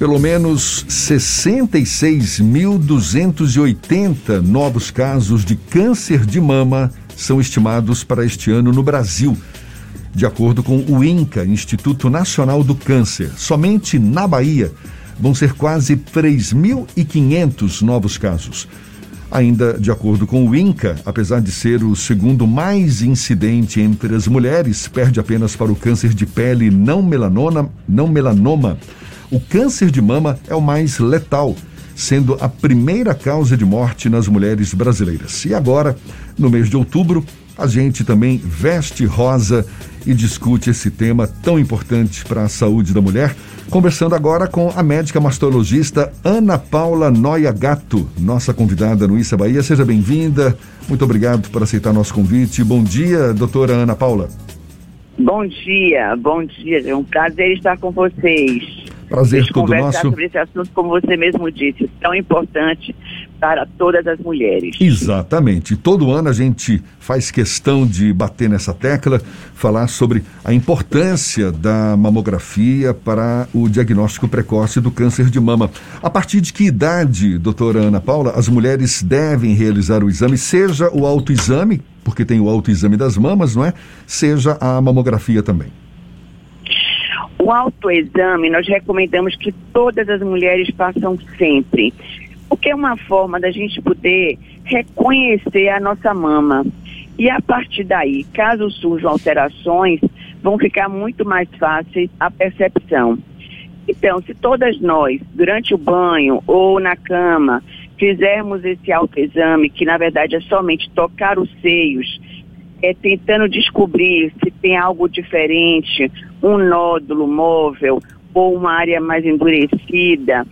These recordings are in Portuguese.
Pelo menos 66.280 novos casos de câncer de mama são estimados para este ano no Brasil, de acordo com o INCA, Instituto Nacional do Câncer. Somente na Bahia vão ser quase 3.500 novos casos. Ainda de acordo com o INCA, apesar de ser o segundo mais incidente entre as mulheres, perde apenas para o câncer de pele não melanoma, não melanoma o câncer de mama é o mais letal, sendo a primeira causa de morte nas mulheres brasileiras. E agora, no mês de outubro, a gente também veste rosa e discute esse tema tão importante para a saúde da mulher. Conversando agora com a médica mastologista Ana Paula Noia Gato, nossa convidada no Issa Bahia. Seja bem-vinda. Muito obrigado por aceitar nosso convite. Bom dia, doutora Ana Paula. Bom dia, bom dia. É um prazer estar com vocês. Prazer todo conversar nosso. sobre esse assunto, como você mesmo disse, tão importante para todas as mulheres. Exatamente. Todo ano a gente faz questão de bater nessa tecla, falar sobre a importância da mamografia para o diagnóstico precoce do câncer de mama. A partir de que idade, doutora Ana Paula, as mulheres devem realizar o exame, seja o autoexame, porque tem o autoexame das mamas, não é? Seja a mamografia também. Autoexame, nós recomendamos que todas as mulheres façam sempre, porque é uma forma da gente poder reconhecer a nossa mama. E a partir daí, caso surjam alterações, vão ficar muito mais fáceis a percepção. Então, se todas nós, durante o banho ou na cama, fizermos esse autoexame, que na verdade é somente tocar os seios é, tentando descobrir se tem algo diferente, um nódulo móvel ou uma área mais endurecida,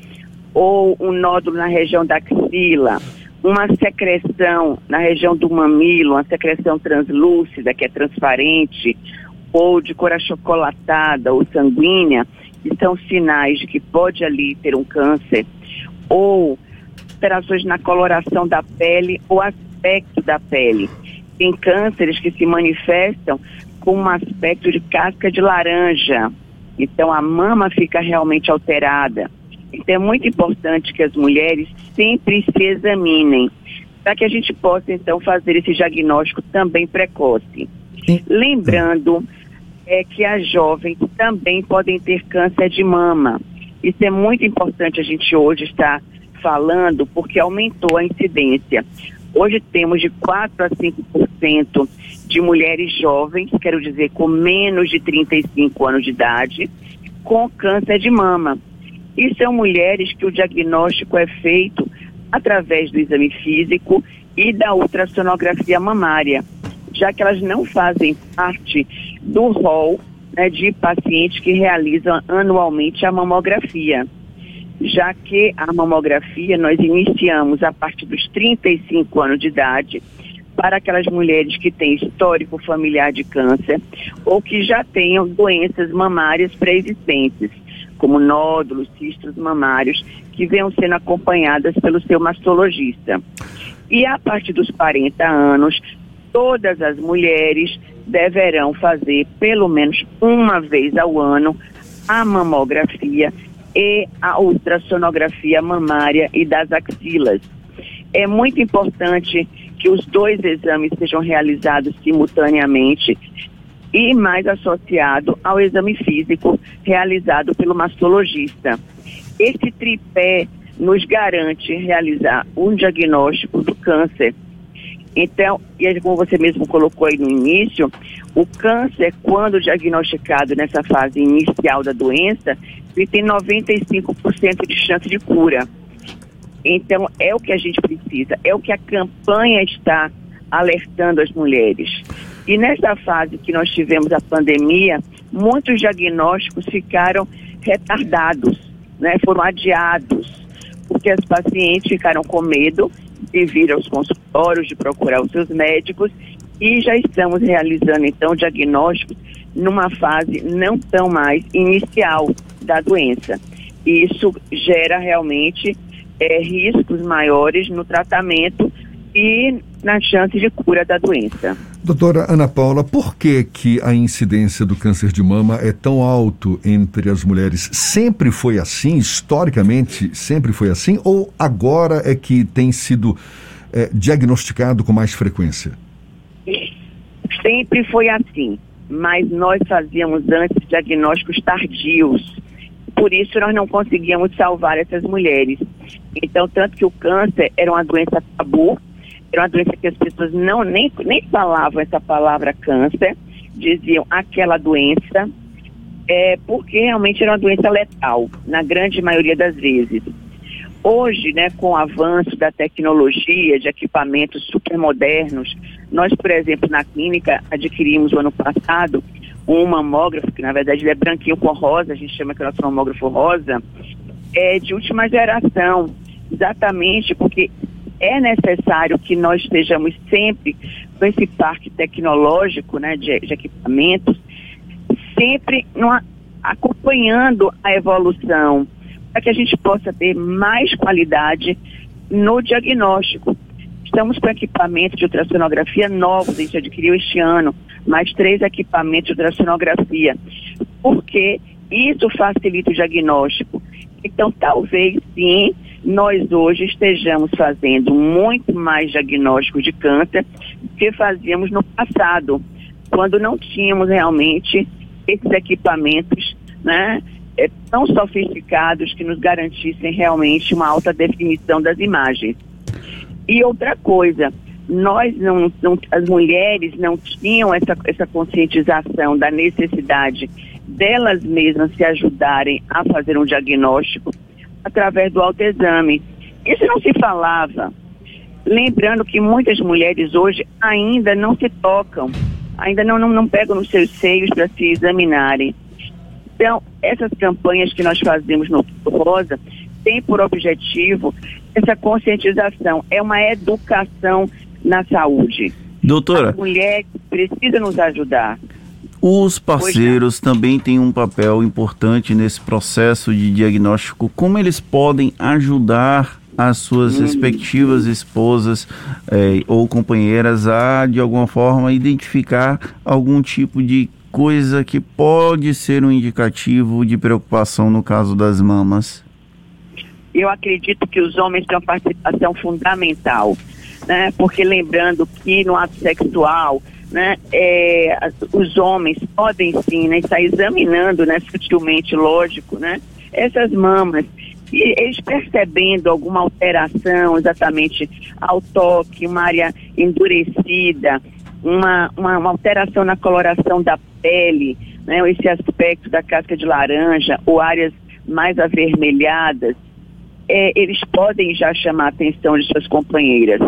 ou um nódulo na região da axila, uma secreção na região do mamilo, uma secreção translúcida, que é transparente, ou de cor achocolatada ou sanguínea, que são sinais de que pode ali ter um câncer, ou alterações na coloração da pele ou aspecto da pele. Tem cânceres que se manifestam com um aspecto de casca de laranja. Então a mama fica realmente alterada. Então é muito importante que as mulheres sempre se examinem, para que a gente possa então fazer esse diagnóstico também precoce. Lembrando é que as jovens também podem ter câncer de mama. Isso é muito importante a gente hoje estar falando, porque aumentou a incidência. Hoje temos de 4 a 5% de mulheres jovens, quero dizer, com menos de 35 anos de idade, com câncer de mama. E são mulheres que o diagnóstico é feito através do exame físico e da ultrassonografia mamária, já que elas não fazem parte do rol né, de pacientes que realizam anualmente a mamografia já que a mamografia nós iniciamos a partir dos 35 anos de idade para aquelas mulheres que têm histórico familiar de câncer ou que já tenham doenças mamárias pré-existentes, como nódulos, cistos mamários, que venham sendo acompanhadas pelo seu mastologista. E a partir dos 40 anos, todas as mulheres deverão fazer pelo menos uma vez ao ano a mamografia e a ultrassonografia mamária e das axilas. É muito importante que os dois exames sejam realizados simultaneamente e mais associado ao exame físico realizado pelo mastologista. Esse tripé nos garante realizar um diagnóstico do câncer. Então, e como você mesmo colocou aí no início, o câncer, quando diagnosticado nessa fase inicial da doença, ele tem 95% de chance de cura. Então, é o que a gente precisa, é o que a campanha está alertando as mulheres. E nessa fase que nós tivemos a pandemia, muitos diagnósticos ficaram retardados, né? foram adiados, porque as pacientes ficaram com medo de vir aos consultórios, de procurar os seus médicos e já estamos realizando então diagnósticos numa fase não tão mais inicial da doença. Isso gera realmente é, riscos maiores no tratamento e na chance de cura da doença. Doutora Ana Paula, por que, que a incidência do câncer de mama é tão alto entre as mulheres? Sempre foi assim? Historicamente, sempre foi assim? Ou agora é que tem sido é, diagnosticado com mais frequência? Sempre foi assim, mas nós fazíamos antes diagnósticos tardios. Por isso nós não conseguíamos salvar essas mulheres. Então, tanto que o câncer era uma doença tabu, era uma doença que as pessoas não nem, nem falavam essa palavra câncer, diziam aquela doença, é, porque realmente era uma doença letal, na grande maioria das vezes. Hoje, né, com o avanço da tecnologia, de equipamentos super modernos, nós, por exemplo, na clínica, adquirimos ano passado um mamógrafo, que na verdade ele é branquinho com rosa, a gente chama que é nosso mamógrafo rosa, é de última geração, exatamente porque é necessário que nós estejamos sempre com esse parque tecnológico né, de, de equipamentos, sempre numa, acompanhando a evolução, para que a gente possa ter mais qualidade no diagnóstico. Estamos com equipamentos de ultrassonografia novos, a gente adquiriu este ano, mais três equipamentos de ultrassonografia, porque isso facilita o diagnóstico. Então, talvez sim, nós hoje estejamos fazendo muito mais diagnóstico de câncer do que fazíamos no passado, quando não tínhamos realmente esses equipamentos né, é, tão sofisticados que nos garantissem realmente uma alta definição das imagens. E outra coisa, nós não, não, as mulheres não tinham essa, essa conscientização da necessidade delas mesmas se ajudarem a fazer um diagnóstico através do autoexame. Isso não se falava. Lembrando que muitas mulheres hoje ainda não se tocam, ainda não, não, não pegam nos seus seios para se examinarem. Então, essas campanhas que nós fazemos no Rosa têm por objetivo essa conscientização, é uma educação na saúde. Doutora. A mulher precisa nos ajudar. Os parceiros também têm um papel importante nesse processo de diagnóstico. Como eles podem ajudar as suas hum. respectivas esposas eh, ou companheiras a, de alguma forma, identificar algum tipo de coisa que pode ser um indicativo de preocupação no caso das mamas? Eu acredito que os homens têm uma participação fundamental, né? Porque lembrando que no ato sexual né, é, os homens podem sim né, estar examinando né, sutilmente, lógico, né, essas mamas. E eles percebendo alguma alteração exatamente ao toque, uma área endurecida, uma, uma, uma alteração na coloração da pele, né, esse aspecto da casca de laranja ou áreas mais avermelhadas, é, eles podem já chamar a atenção de suas companheiras.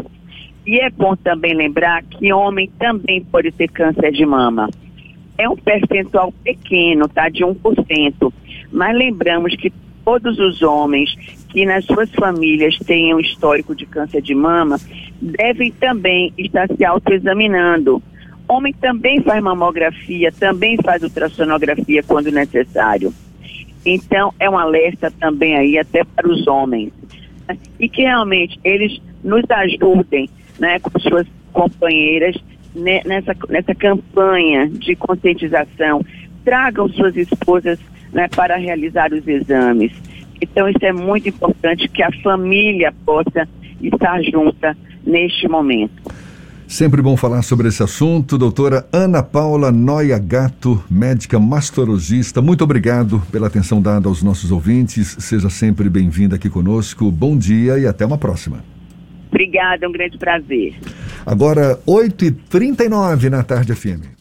E é bom também lembrar que homem também pode ter câncer de mama. É um percentual pequeno, tá? De 1%. Mas lembramos que todos os homens que nas suas famílias tenham histórico de câncer de mama devem também estar se autoexaminando. Homem também faz mamografia, também faz ultrassonografia quando necessário. Então, é um alerta também aí até para os homens. E que realmente eles nos ajudem né, com suas companheiras né, nessa, nessa campanha de conscientização. Tragam suas esposas né, para realizar os exames. Então, isso é muito importante que a família possa estar junta neste momento. Sempre bom falar sobre esse assunto. Doutora Ana Paula Noia Gato, médica mastologista, muito obrigado pela atenção dada aos nossos ouvintes. Seja sempre bem-vinda aqui conosco. Bom dia e até uma próxima. Obrigada, é um grande prazer. Agora, 8h39 na tarde FM.